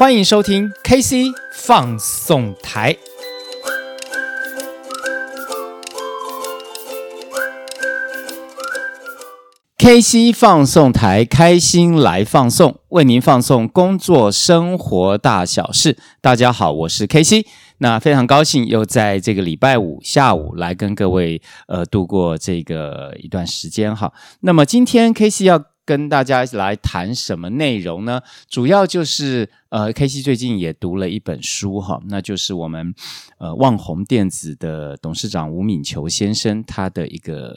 欢迎收听 KC 放送台。KC 放送台，开心来放送，为您放送工作生活大小事。大家好，我是 KC，那非常高兴又在这个礼拜五下午来跟各位呃度过这个一段时间哈。那么今天 KC 要跟大家来谈什么内容呢？主要就是呃，KC 最近也读了一本书哈，那就是我们呃旺宏电子的董事长吴敏球先生他的一个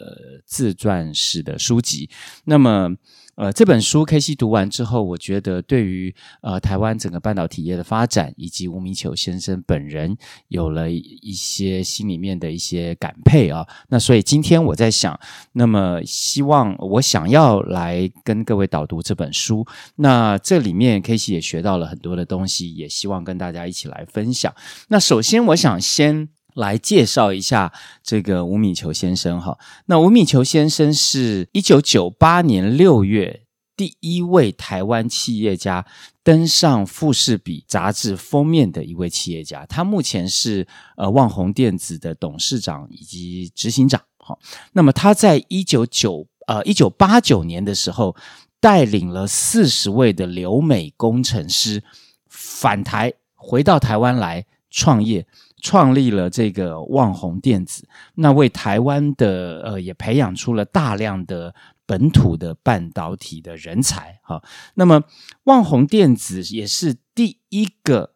自传式的书籍。那么呃，这本书 KC 读完之后，我觉得对于呃台湾整个半导体业的发展，以及吴敏球先生本人有了一些心里面的一些感佩啊。那所以今天我在想，那么希望我想要来跟各位导读这本书。那这里面 KC 也学到了很多的东西，也希望跟大家一起来分享。那首先，我想先。来介绍一下这个吴敏球先生哈。那吴敏球先生是一九九八年六月第一位台湾企业家登上富士比杂志封面的一位企业家。他目前是呃旺宏电子的董事长以及执行长。哈，那么他在一九九呃一九八九年的时候，带领了四十位的留美工程师返台，回到台湾来创业。创立了这个旺宏电子，那为台湾的呃也培养出了大量的本土的半导体的人才哈。那么旺宏电子也是第一个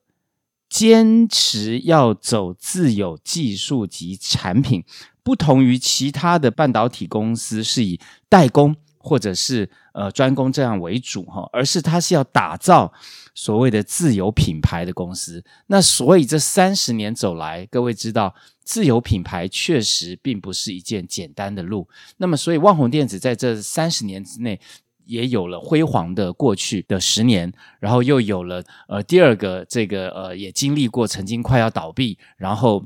坚持要走自有技术及产品，不同于其他的半导体公司是以代工或者是呃专攻这样为主哈，而是它是要打造。所谓的自有品牌的公司，那所以这三十年走来，各位知道，自有品牌确实并不是一件简单的路。那么，所以万宏电子在这三十年之内，也有了辉煌的过去的十年，然后又有了呃第二个这个呃也经历过曾经快要倒闭，然后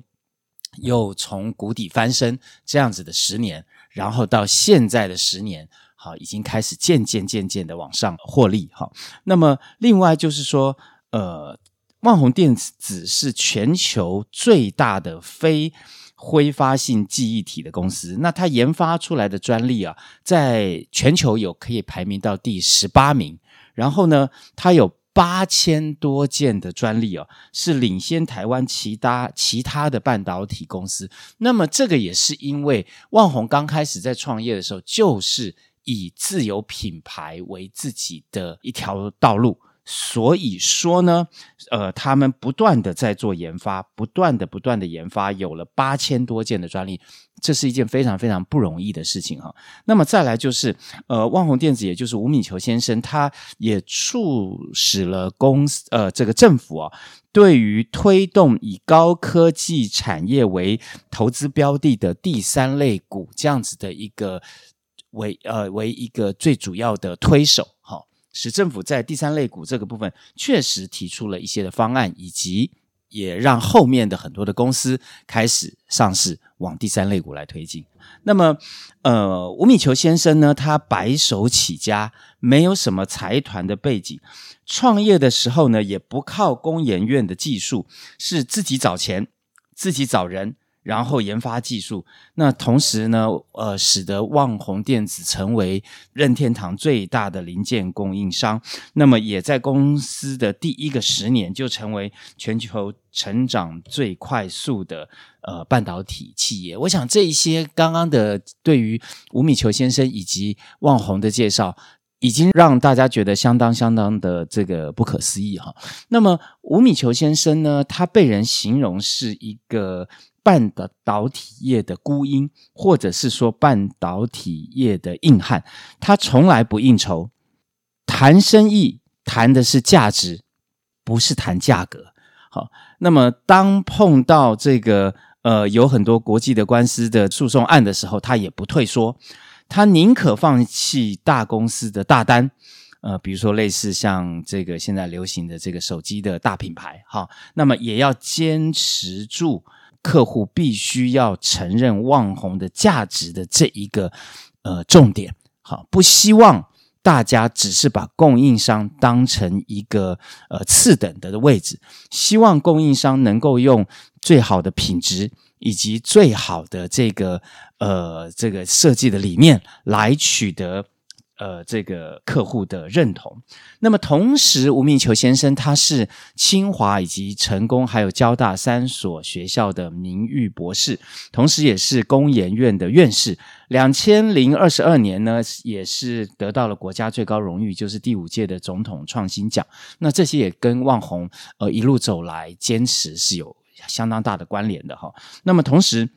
又从谷底翻身这样子的十年，然后到现在的十年。好，已经开始渐渐渐渐的往上获利。好，那么另外就是说，呃，万宏电子是全球最大的非挥发性记忆体的公司。那它研发出来的专利啊，在全球有可以排名到第十八名。然后呢，它有八千多件的专利哦，是领先台湾其他其他的半导体公司。那么这个也是因为万宏刚开始在创业的时候，就是。以自有品牌为自己的一条道路，所以说呢，呃，他们不断的在做研发，不断的不断的研发，有了八千多件的专利，这是一件非常非常不容易的事情哈。那么再来就是，呃，万宏电子，也就是吴敏球先生，他也促使了公司，呃，这个政府啊，对于推动以高科技产业为投资标的的第三类股这样子的一个。为呃为一个最主要的推手，哈，使政府在第三类股这个部分确实提出了一些的方案，以及也让后面的很多的公司开始上市，往第三类股来推进。那么，呃，吴敏球先生呢，他白手起家，没有什么财团的背景，创业的时候呢，也不靠工研院的技术，是自己找钱，自己找人。然后研发技术，那同时呢，呃，使得旺宏电子成为任天堂最大的零件供应商。那么，也在公司的第一个十年就成为全球成长最快速的呃半导体企业。我想这一些刚刚的对于吴敏球先生以及旺宏的介绍，已经让大家觉得相当相当的这个不可思议哈。那么，吴敏球先生呢，他被人形容是一个。半的导体业的孤鹰，或者是说半导体业的硬汉，他从来不应酬，谈生意谈的是价值，不是谈价格。好，那么当碰到这个呃有很多国际的官司的诉讼案的时候，他也不退缩，他宁可放弃大公司的大单，呃，比如说类似像这个现在流行的这个手机的大品牌，好，那么也要坚持住。客户必须要承认旺宏的价值的这一个呃重点，好，不希望大家只是把供应商当成一个呃次等的位置，希望供应商能够用最好的品质以及最好的这个呃这个设计的理念来取得。呃，这个客户的认同。那么，同时，吴铭球先生他是清华以及成功还有交大三所学校的名誉博士，同时也是工研院的院士。两千零二十二年呢，也是得到了国家最高荣誉，就是第五届的总统创新奖。那这些也跟旺宏呃一路走来坚持是有相当大的关联的哈。那么，同时。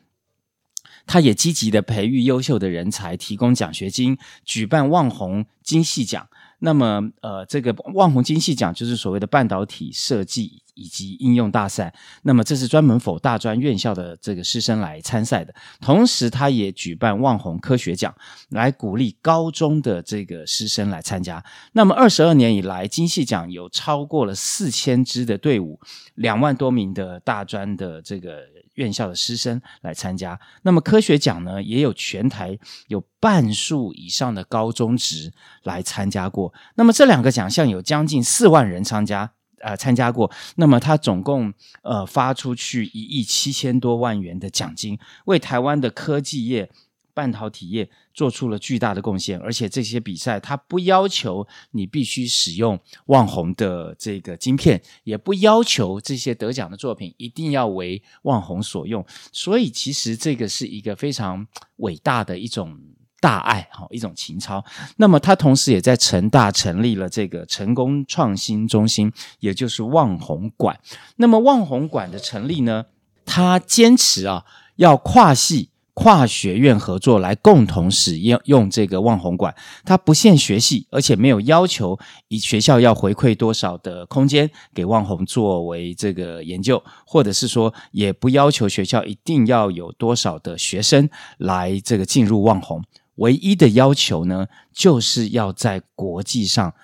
他也积极的培育优秀的人才，提供奖学金，举办旺红精细奖。那么，呃，这个旺红精细奖就是所谓的半导体设计以及应用大赛。那么，这是专门否大专院校的这个师生来参赛的。同时，他也举办旺宏科学奖，来鼓励高中的这个师生来参加。那么，二十二年以来，精细奖有超过了四千支的队伍，两万多名的大专的这个。院校的师生来参加，那么科学奖呢，也有全台有半数以上的高中职来参加过。那么这两个奖项有将近四万人参加，呃，参加过。那么他总共呃发出去一亿七千多万元的奖金，为台湾的科技业。半导体业做出了巨大的贡献，而且这些比赛它不要求你必须使用旺宏的这个晶片，也不要求这些得奖的作品一定要为旺宏所用，所以其实这个是一个非常伟大的一种大爱哈，一种情操。那么他同时也在成大成立了这个成功创新中心，也就是旺虹馆。那么旺虹馆的成立呢，他坚持啊要跨系。跨学院合作来共同使用用这个旺虹馆，它不限学系，而且没有要求以学校要回馈多少的空间给旺虹作为这个研究，或者是说也不要求学校一定要有多少的学生来这个进入旺虹，唯一的要求呢，就是要在国际上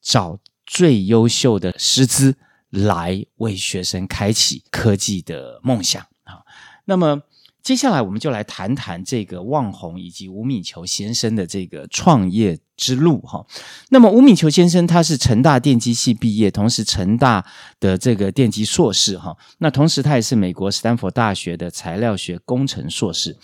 找最优秀的师资来为学生开启科技的梦想啊，那么。接下来，我们就来谈谈这个旺宏以及吴敏球先生的这个创业之路哈。那么，吴敏球先生他是成大电机系毕业，同时成大的这个电机硕士哈。那同时，他也是美国斯坦福大学的材料学工程硕士。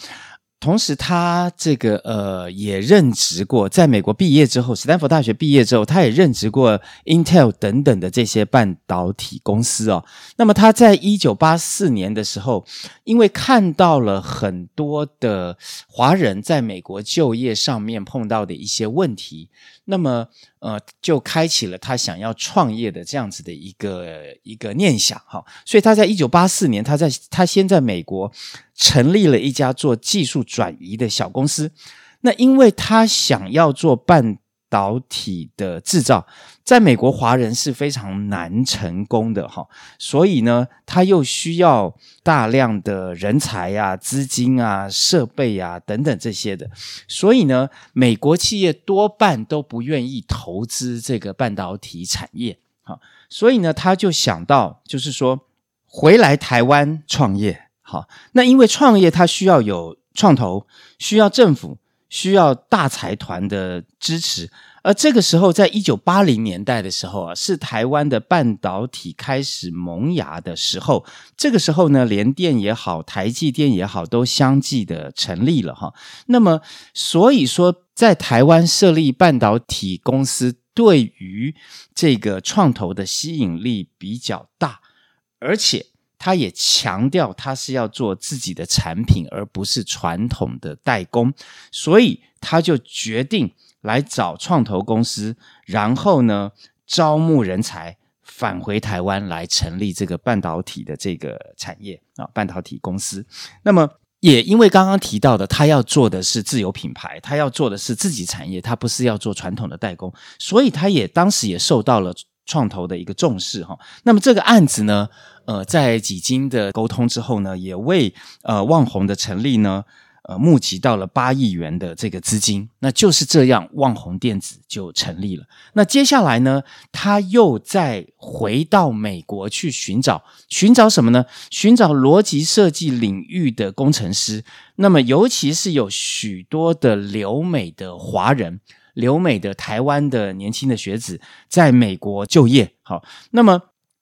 同时，他这个呃也任职过，在美国毕业之后，斯坦福大学毕业之后，他也任职过 Intel 等等的这些半导体公司哦。那么他在一九八四年的时候，因为看到了很多的华人在美国就业上面碰到的一些问题，那么呃就开启了他想要创业的这样子的一个一个念想哈。所以他在一九八四年，他在他先在美国。成立了一家做技术转移的小公司。那因为他想要做半导体的制造，在美国华人是非常难成功的哈，所以呢，他又需要大量的人才呀、资金啊、设备啊等等这些的，所以呢，美国企业多半都不愿意投资这个半导体产业。好，所以呢，他就想到，就是说回来台湾创业。好，那因为创业它需要有创投，需要政府，需要大财团的支持。而这个时候，在一九八零年代的时候啊，是台湾的半导体开始萌芽的时候。这个时候呢，联电也好，台积电也好，都相继的成立了哈。那么，所以说，在台湾设立半导体公司，对于这个创投的吸引力比较大，而且。他也强调，他是要做自己的产品，而不是传统的代工，所以他就决定来找创投公司，然后呢，招募人才返回台湾来成立这个半导体的这个产业啊，半导体公司。那么也因为刚刚提到的，他要做的是自有品牌，他要做的是自己产业，他不是要做传统的代工，所以他也当时也受到了创投的一个重视哈。那么这个案子呢，呃，在几经的沟通之后呢，也为呃旺宏的成立呢，呃募集到了八亿元的这个资金。那就是这样，旺宏电子就成立了。那接下来呢，他又再回到美国去寻找，寻找什么呢？寻找逻辑设计领域的工程师。那么，尤其是有许多的留美的华人。留美的台湾的年轻的学子在美国就业。好，那么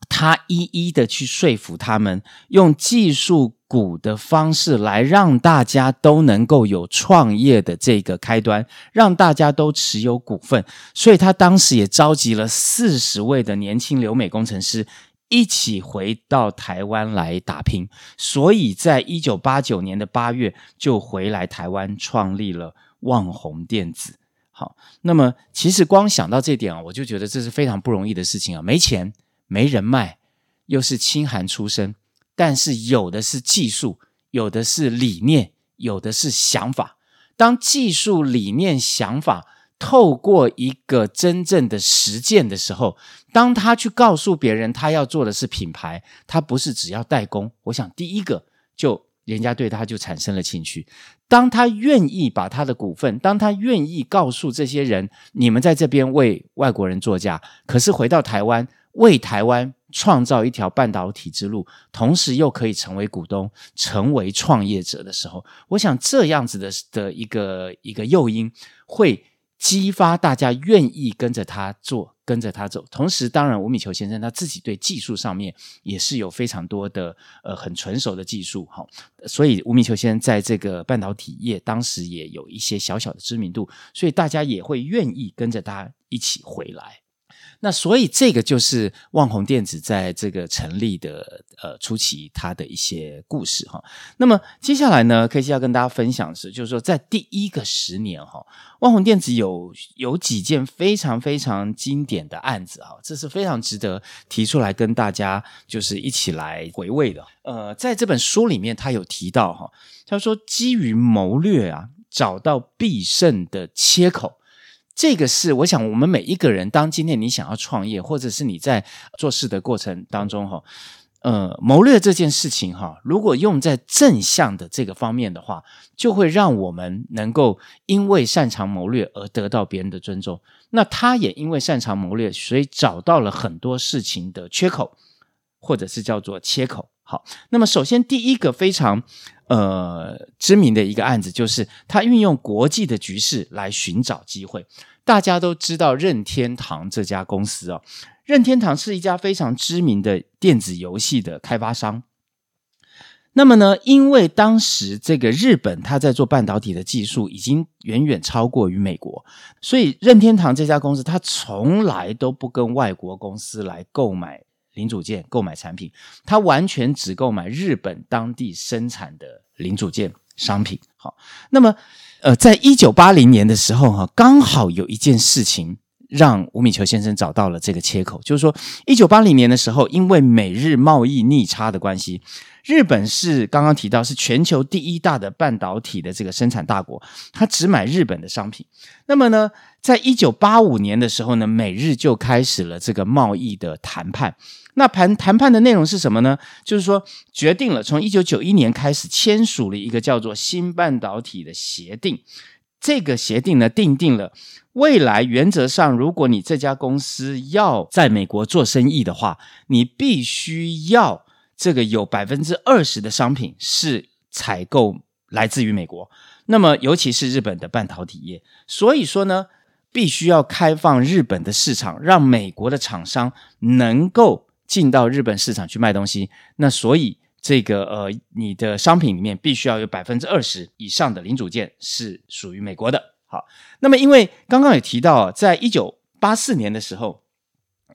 他一一的去说服他们，用技术股的方式来让大家都能够有创业的这个开端，让大家都持有股份。所以他当时也召集了四十位的年轻留美工程师。一起回到台湾来打拼，所以在一九八九年的八月就回来台湾创立了旺宏电子。好，那么其实光想到这点啊，我就觉得这是非常不容易的事情啊，没钱、没人脉，又是清寒出身，但是有的是技术，有的是理念，有的是想法。当技术、理念、想法。透过一个真正的实践的时候，当他去告诉别人他要做的是品牌，他不是只要代工。我想第一个就人家对他就产生了兴趣。当他愿意把他的股份，当他愿意告诉这些人，你们在这边为外国人作嫁，可是回到台湾为台湾创造一条半导体之路，同时又可以成为股东、成为创业者的时候，我想这样子的的一个一个诱因会。激发大家愿意跟着他做，跟着他走。同时，当然，吴米球先生他自己对技术上面也是有非常多的呃很纯熟的技术哈。所以，吴米球先生在这个半导体业当时也有一些小小的知名度，所以大家也会愿意跟着他一起回来。那所以这个就是旺宏电子在这个成立的呃初期，它的一些故事哈。那么接下来呢，KC 要跟大家分享的是，就是说在第一个十年哈，旺宏电子有有几件非常非常经典的案子哈，这是非常值得提出来跟大家就是一起来回味的。呃，在这本书里面，他有提到哈，他说基于谋略啊，找到必胜的切口。这个是我想，我们每一个人，当今天你想要创业，或者是你在做事的过程当中，哈，呃，谋略这件事情，哈，如果用在正向的这个方面的话，就会让我们能够因为擅长谋略而得到别人的尊重。那他也因为擅长谋略，所以找到了很多事情的缺口，或者是叫做切口。好，那么首先第一个非常呃知名的一个案子，就是他运用国际的局势来寻找机会。大家都知道任天堂这家公司哦，任天堂是一家非常知名的电子游戏的开发商。那么呢，因为当时这个日本他在做半导体的技术已经远远超过于美国，所以任天堂这家公司他从来都不跟外国公司来购买。零组件购买产品，他完全只购买日本当地生产的零组件商品。好，那么，呃，在一九八零年的时候，哈，刚好有一件事情让吴米球先生找到了这个切口，就是说，一九八零年的时候，因为美日贸易逆差的关系。日本是刚刚提到是全球第一大的半导体的这个生产大国，它只买日本的商品。那么呢，在一九八五年的时候呢，美日就开始了这个贸易的谈判。那谈谈判的内容是什么呢？就是说，决定了从一九九一年开始签署了一个叫做新半导体的协定。这个协定呢，定定了未来原则上，如果你这家公司要在美国做生意的话，你必须要。这个有百分之二十的商品是采购来自于美国，那么尤其是日本的半导体业，所以说呢，必须要开放日本的市场，让美国的厂商能够进到日本市场去卖东西。那所以这个呃，你的商品里面必须要有百分之二十以上的零组件是属于美国的。好，那么因为刚刚也提到，在一九八四年的时候。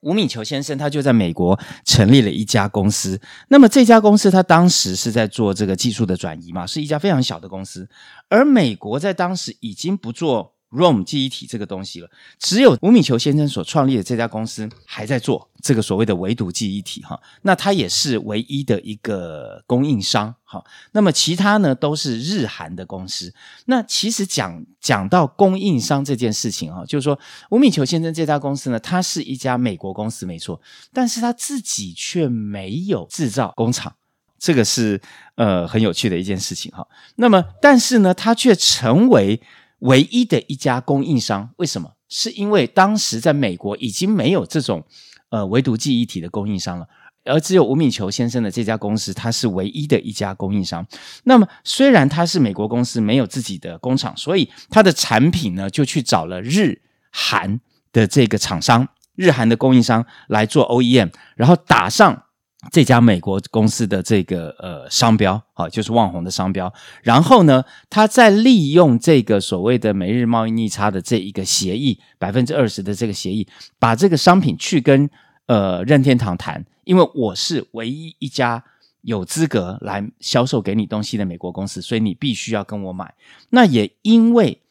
吴敏球先生他就在美国成立了一家公司，那么这家公司他当时是在做这个技术的转移嘛，是一家非常小的公司，而美国在当时已经不做。ROM 记忆体这个东西了，只有吴米球先生所创立的这家公司还在做这个所谓的唯独记忆体哈，那它也是唯一的一个供应商哈。那么其他呢都是日韩的公司。那其实讲讲到供应商这件事情哈，就是说吴米球先生这家公司呢，它是一家美国公司没错，但是他自己却没有制造工厂，这个是呃很有趣的一件事情哈。那么但是呢，他却成为唯一的一家供应商，为什么？是因为当时在美国已经没有这种呃唯独记忆体的供应商了，而只有吴敏球先生的这家公司，它是唯一的一家供应商。那么虽然它是美国公司，没有自己的工厂，所以它的产品呢就去找了日韩的这个厂商，日韩的供应商来做 OEM，然后打上这家美国公司的这个呃商标，好，就是旺宏的商标。然后呢，他在利用这个所谓的美日贸易逆差的这一个协议，百分之二十的这个协议，把这个商品去跟呃任天堂谈，因为我是唯一一家有资格来销售给你东西的美国公司，所以你必须要跟我买。那也因为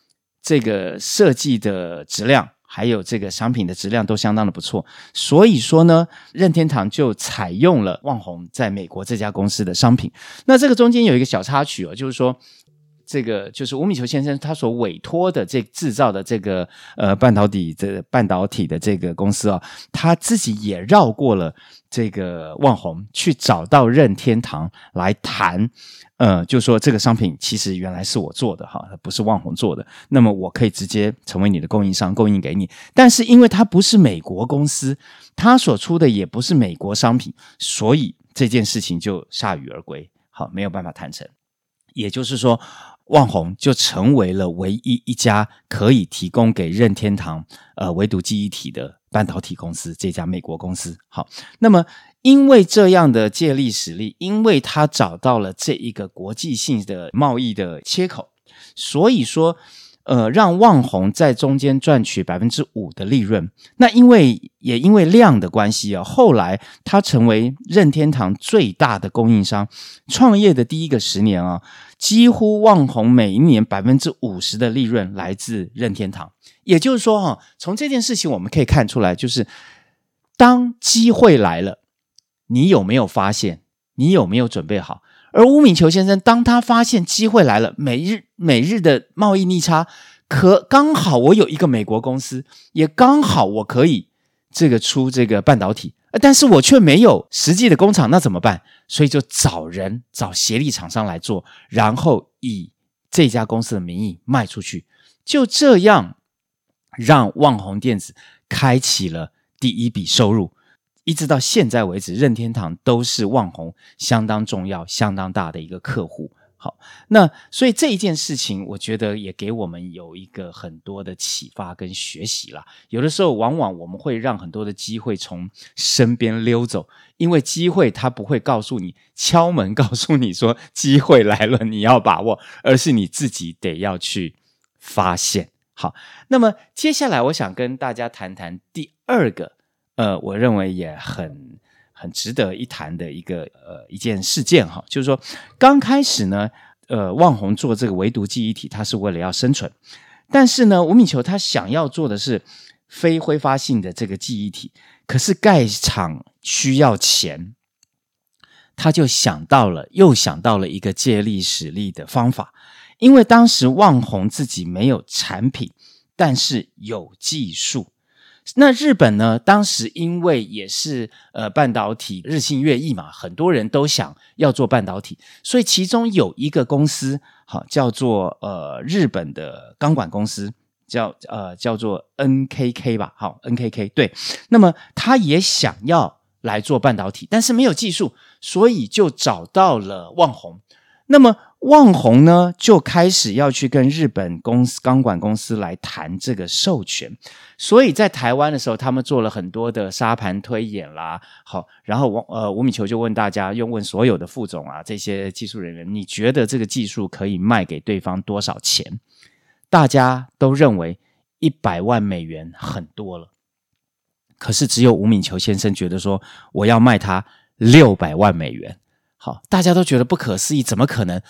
这个设计的质量。还有这个商品的质量都相当的不错，所以说呢，任天堂就采用了旺宏在美国这家公司的商品。那这个中间有一个小插曲哦，就是说，这个就是吴米球先生他所委托的这制造的这个呃半导体的半导体的这个公司啊，他自己也绕过了这个旺红，去找到任天堂来谈。呃，就说这个商品其实原来是我做的哈，不是旺红做的。那么我可以直接成为你的供应商，供应给你。但是因为它不是美国公司，它所出的也不是美国商品，所以这件事情就铩羽而归，好，没有办法谈成。也就是说，旺宏就成为了唯一一家可以提供给任天堂呃唯独记忆体的半导体公司，这家美国公司。好，那么。因为这样的借力使力，因为他找到了这一个国际性的贸易的切口，所以说，呃，让旺宏在中间赚取百分之五的利润。那因为也因为量的关系啊，后来他成为任天堂最大的供应商。创业的第一个十年啊，几乎旺宏每一年百分之五十的利润来自任天堂。也就是说，哈，从这件事情我们可以看出来，就是当机会来了。你有没有发现？你有没有准备好？而吴敏球先生，当他发现机会来了，每日每日的贸易逆差，可刚好我有一个美国公司，也刚好我可以这个出这个半导体，但是我却没有实际的工厂，那怎么办？所以就找人找协力厂商来做，然后以这家公司的名义卖出去，就这样让旺宏电子开启了第一笔收入。一直到现在为止，任天堂都是旺宏相当重要、相当大的一个客户。好，那所以这一件事情，我觉得也给我们有一个很多的启发跟学习啦。有的时候，往往我们会让很多的机会从身边溜走，因为机会它不会告诉你敲门，告诉你说机会来了，你要把握，而是你自己得要去发现。好，那么接下来我想跟大家谈谈第二个。呃，我认为也很很值得一谈的一个呃一件事件哈，就是说刚开始呢，呃，旺宏做这个唯独记忆体，它是为了要生存，但是呢，吴敏球他想要做的是非挥发性的这个记忆体，可是盖厂需要钱，他就想到了，又想到了一个借力使力的方法，因为当时旺宏自己没有产品，但是有技术。那日本呢？当时因为也是呃半导体日新月异嘛，很多人都想要做半导体，所以其中有一个公司，好叫做呃日本的钢管公司，叫呃叫做 NKK 吧，好 NKK 对。那么他也想要来做半导体，但是没有技术，所以就找到了旺宏。那么旺宏呢，就开始要去跟日本公司钢管公司来谈这个授权，所以在台湾的时候，他们做了很多的沙盘推演啦。好，然后王呃吴米球就问大家，又问所有的副总啊这些技术人员，你觉得这个技术可以卖给对方多少钱？大家都认为一百万美元很多了，可是只有吴米球先生觉得说，我要卖他六百万美元。好，大家都觉得不可思议，怎么可能？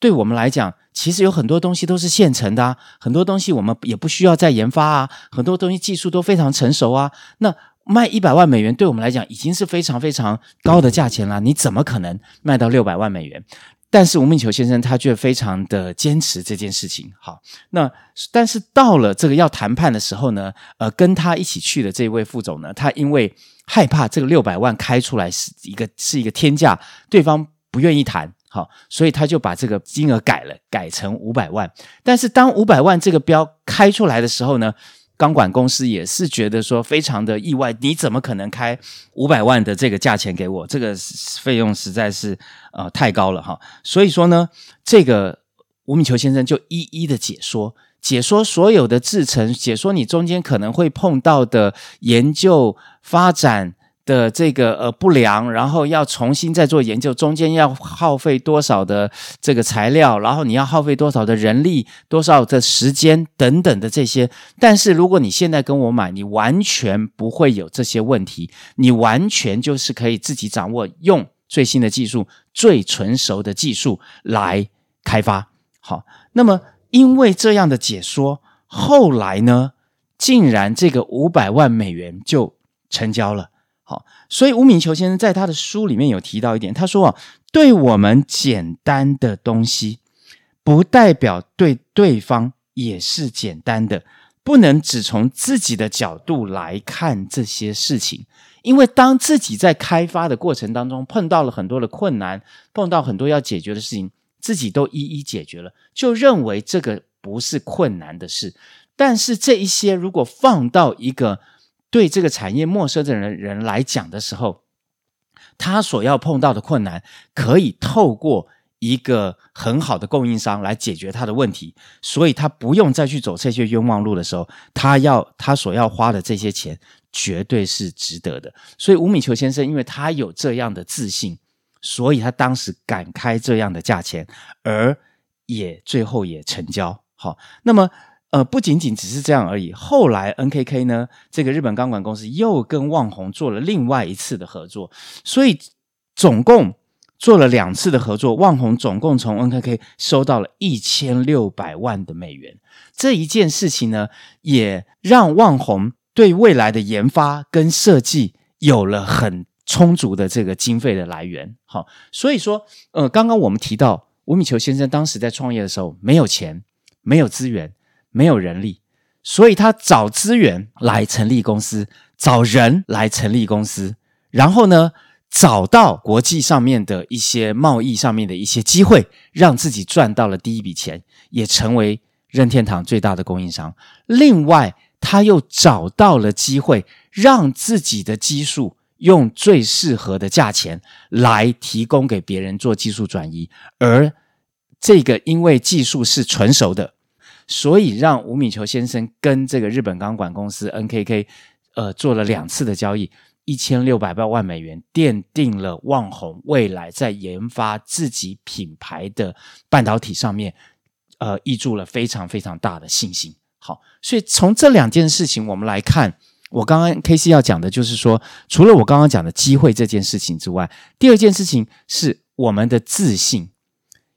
对我们来讲，其实有很多东西都是现成的啊，很多东西我们也不需要再研发啊，很多东西技术都非常成熟啊。那卖一百万美元，对我们来讲已经是非常非常高的价钱了。你怎么可能卖到六百万美元？但是吴敏球先生他却非常的坚持这件事情。好，那但是到了这个要谈判的时候呢，呃，跟他一起去的这位副总呢，他因为害怕这个六百万开出来是一个是一个天价，对方不愿意谈。好，所以他就把这个金额改了，改成五百万。但是当五百万这个标开出来的时候呢，钢管公司也是觉得说非常的意外，你怎么可能开五百万的这个价钱给我？这个费用实在是呃太高了哈。所以说呢，这个吴敏球先生就一一的解说，解说所有的制程，解说你中间可能会碰到的研究发展的这个呃不良，然后要重新再做研究，中间要耗费多少的这个材料，然后你要耗费多少的人力、多少的时间等等的这些。但是如果你现在跟我买，你完全不会有这些问题，你完全就是可以自己掌握，用最新的技术、最纯熟的技术来开发。好，那么因为这样的解说，后来呢，竟然这个五百万美元就成交了。好，所以吴敏球先生在他的书里面有提到一点，他说啊，对我们简单的东西，不代表对对方也是简单的，不能只从自己的角度来看这些事情，因为当自己在开发的过程当中碰到了很多的困难，碰到很多要解决的事情，自己都一一解决了，就认为这个不是困难的事，但是这一些如果放到一个对这个产业陌生的人人来讲的时候，他所要碰到的困难，可以透过一个很好的供应商来解决他的问题，所以他不用再去走这些冤枉路的时候，他要他所要花的这些钱绝对是值得的。所以吴敏球先生，因为他有这样的自信，所以他当时敢开这样的价钱，而也最后也成交。好，那么。呃，不仅仅只是这样而已。后来，NKK 呢，这个日本钢管公司又跟旺宏做了另外一次的合作，所以总共做了两次的合作。旺宏总共从 NKK 收到了一千六百万的美元。这一件事情呢，也让旺宏对未来的研发跟设计有了很充足的这个经费的来源。好，所以说，呃，刚刚我们提到吴敏球先生当时在创业的时候，没有钱，没有资源。没有人力，所以他找资源来成立公司，找人来成立公司，然后呢，找到国际上面的一些贸易上面的一些机会，让自己赚到了第一笔钱，也成为任天堂最大的供应商。另外，他又找到了机会，让自己的技术用最适合的价钱来提供给别人做技术转移，而这个因为技术是纯熟的。所以让吴敏球先生跟这个日本钢管公司 NKK，呃，做了两次的交易，一千六百万美元，奠定了旺宏未来在研发自己品牌的半导体上面，呃，挹注了非常非常大的信心。好，所以从这两件事情我们来看，我刚刚 KC 要讲的就是说，除了我刚刚讲的机会这件事情之外，第二件事情是我们的自信。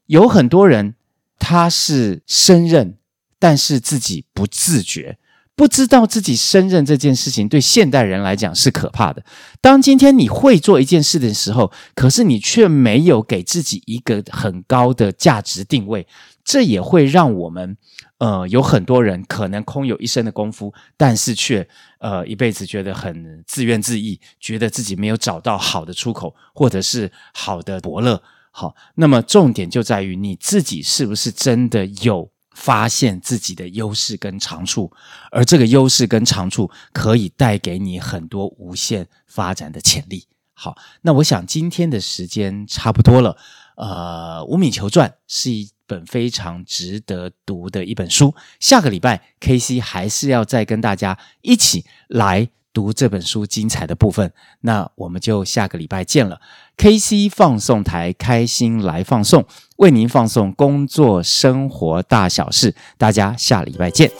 有很多人他是升任。但是自己不自觉，不知道自己胜任这件事情对现代人来讲是可怕的。当今天你会做一件事的时候，可是你却没有给自己一个很高的价值定位，这也会让我们呃有很多人可能空有一身的功夫，但是却呃一辈子觉得很自怨自艾，觉得自己没有找到好的出口，或者是好的伯乐。好，那么重点就在于你自己是不是真的有。发现自己的优势跟长处，而这个优势跟长处可以带给你很多无限发展的潜力。好，那我想今天的时间差不多了。呃，《无敏球传》是一本非常值得读的一本书。下个礼拜，KC 还是要再跟大家一起来读这本书精彩的部分。那我们就下个礼拜见了。KC 放送台，开心来放送。为您放送工作生活大小事，大家下礼拜见。